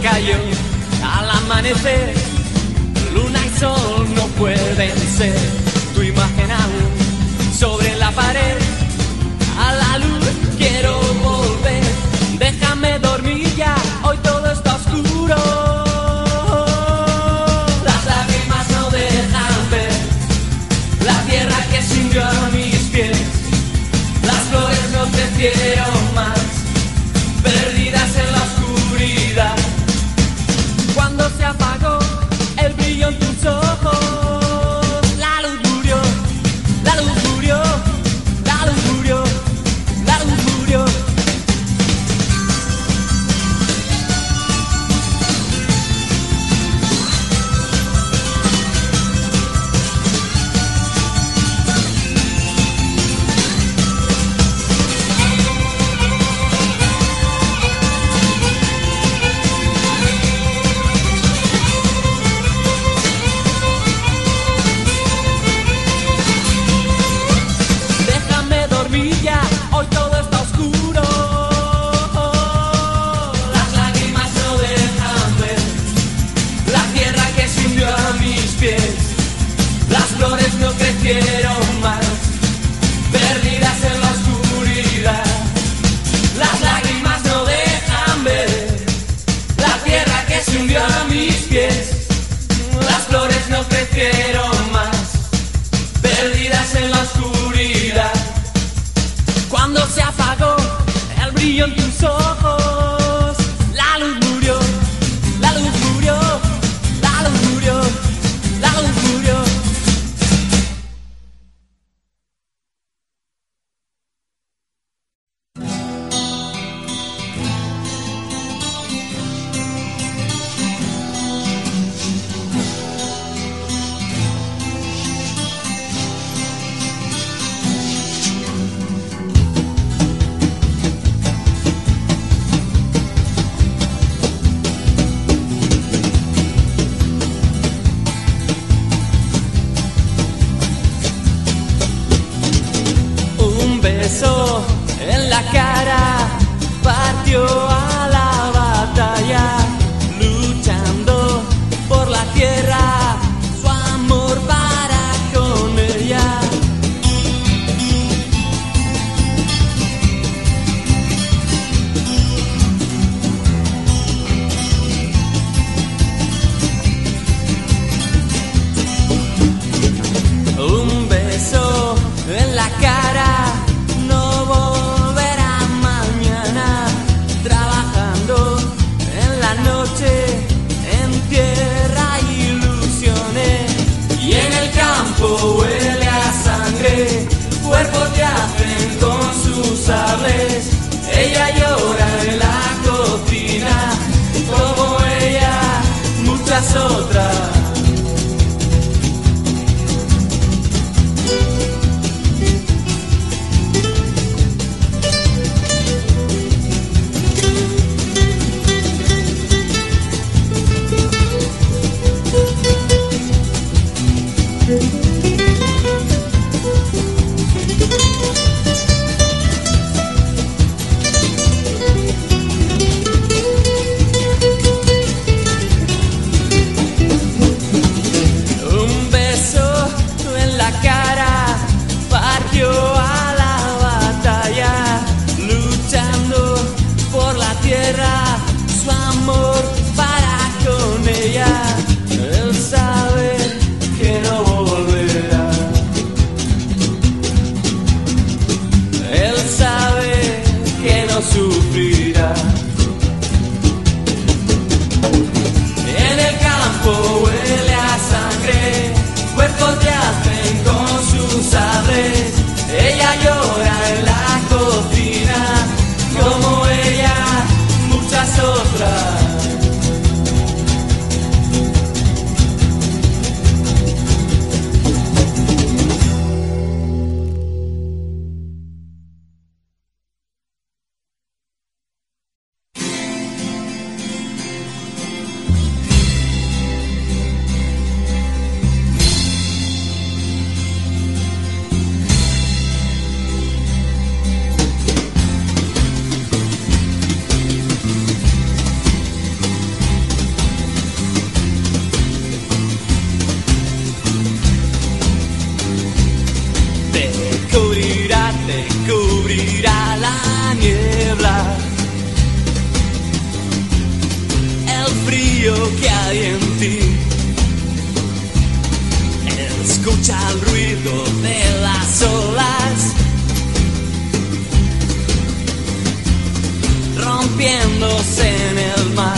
cayó al amanecer. Luna y sol no pueden ser tu imagen aún sobre la pared. A la luz quiero volver. Déjame dormir ya, hoy todo está oscuro. Las lágrimas no dejan ver la tierra que sintió a mis pies. Las flores no crecieron. brillan tus ojos. Rompiéndose en el mar.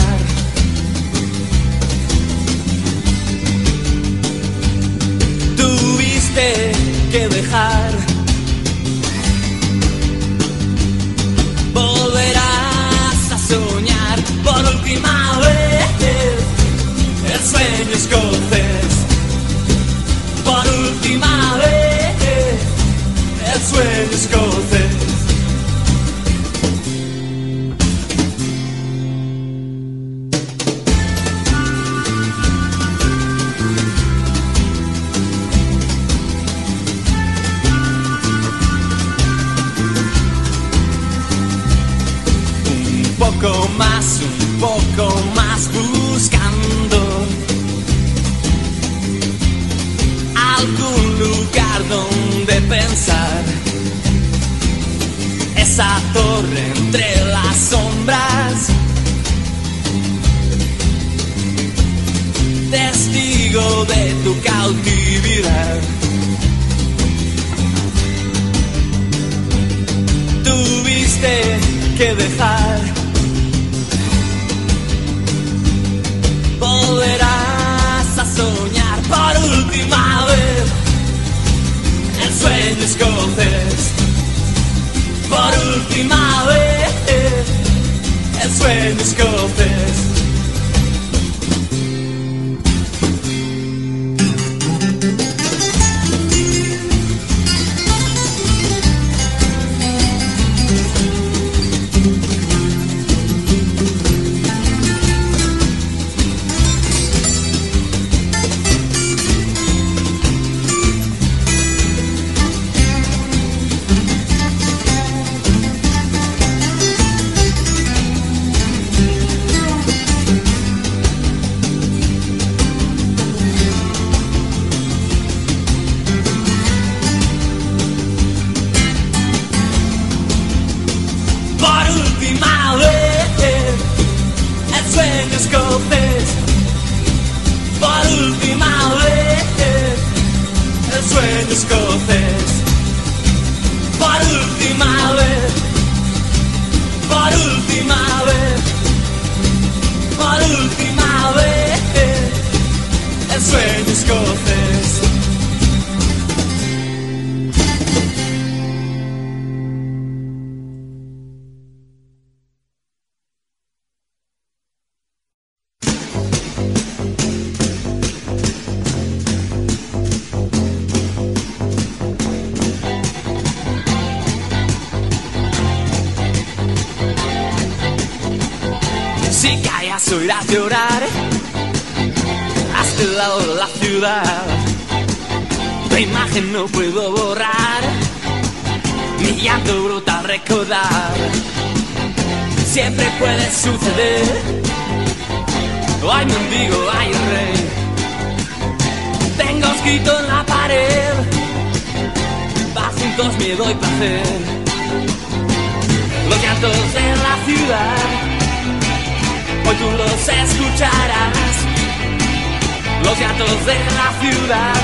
Que dejar. Volverás a soñar por última vez el sueño escocés. Por última vez el sueño escocés. Sueño escocés por última vez. El sueño escocés por última vez. Por última vez por última vez. El sueño escocés. Si callas oirás llorar a este lado de la ciudad. Tu imagen no puedo borrar, mi llanto brutal recordar. Siempre puede suceder, o hay mendigo, hay rey. Tengo escrito en la pared, va juntos miedo y placer. Los llantos de la ciudad hoy tú los escucharás. Los gatos de la ciudad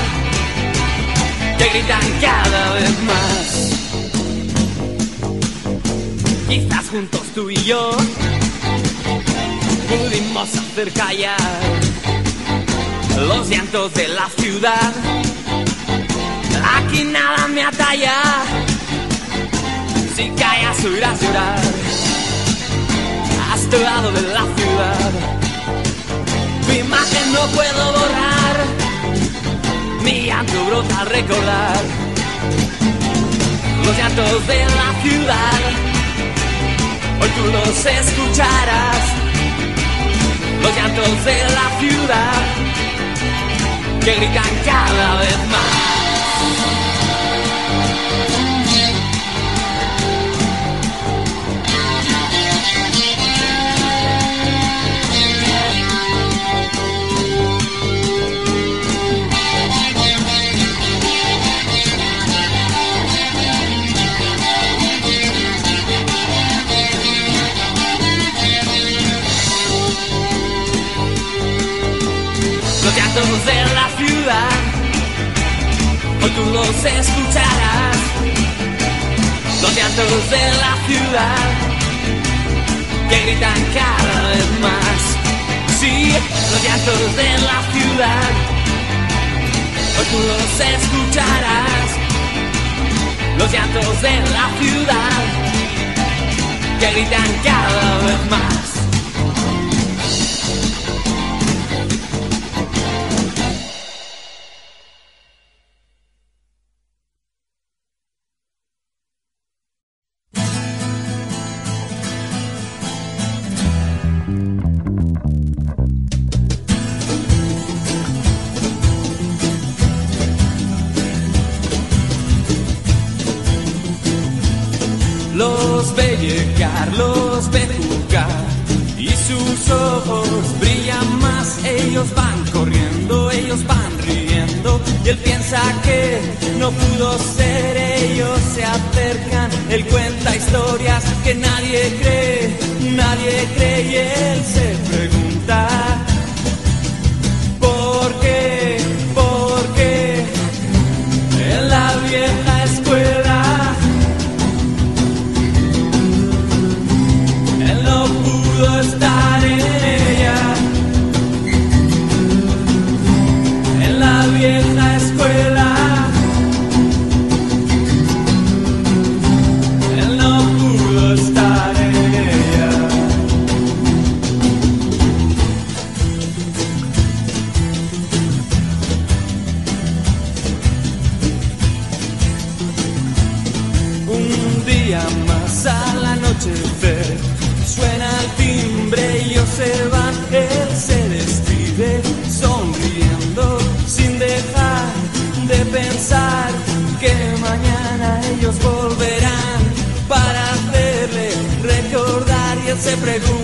que gritan cada vez más. Quizás juntos tú y yo pudimos hacer callar los llantos de la ciudad. Aquí nada me atalla. Si callas oirás llorar lado de la ciudad. Mi imagen no puedo borrar, mi llanto brota al recordar los llantos de la ciudad. Hoy tú los escucharás, los llantos de la ciudad que gritan cada vez más. Escucharás, los llantos de la ciudad que gritan cada vez más. Sí, los llantos de la ciudad. Hoy tú los escucharás, los llantos de la ciudad que gritan cada vez más. Los ve llegar, los ve jugar y sus ojos brillan más. Ellos van corriendo, ellos van riendo y él piensa que no pudo ser. Ellos se acercan, él cuenta historias que nadie cree, nadie cree y él se pregunta. Día más al anochecer suena el timbre y ellos se van, él se despide sonriendo sin dejar de pensar que mañana ellos volverán para hacerle recordar y él se preguntará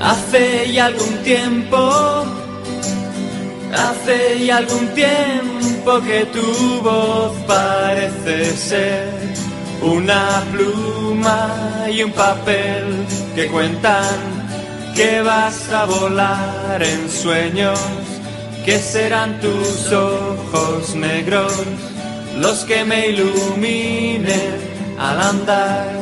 Hace ya algún tiempo, hace ya algún tiempo que tu voz parece ser una pluma y un papel que cuentan que vas a volar en sueños, que serán tus ojos negros los que me iluminen al andar.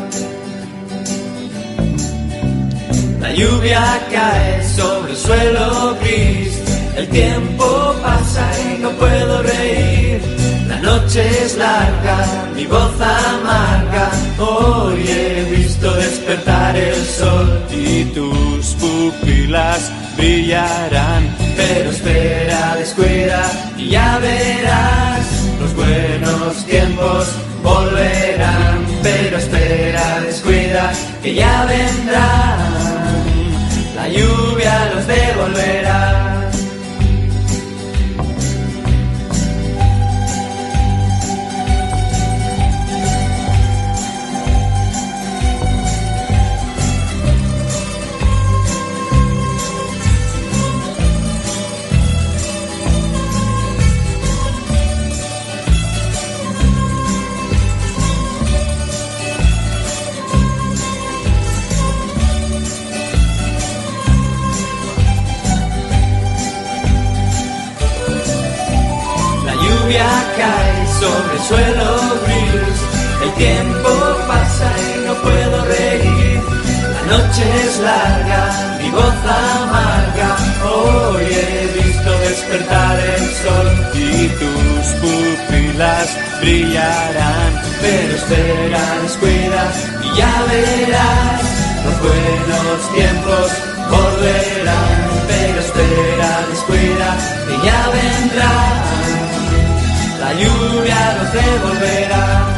La lluvia cae sobre el suelo gris, el tiempo pasa y no puedo reír. La noche es larga, mi voz amarga. Hoy he visto despertar el sol y tus pupilas brillarán. Pero espera, descuida y ya verás. Los buenos tiempos volverán. Pero espera, descuida que ya vendrán. La lluvia los devolverá. Es larga, mi voz amarga. Hoy he visto despertar el sol y tus pupilas brillarán. Pero espera, descuida y ya verás. Los buenos tiempos volverán. Pero espera, descuida y ya vendrán la lluvia nos devolverá.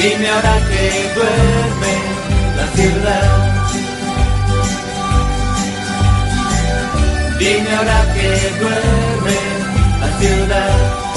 Dime ahora que duerme la ciudad. Dime ahora que duerme la ciudad.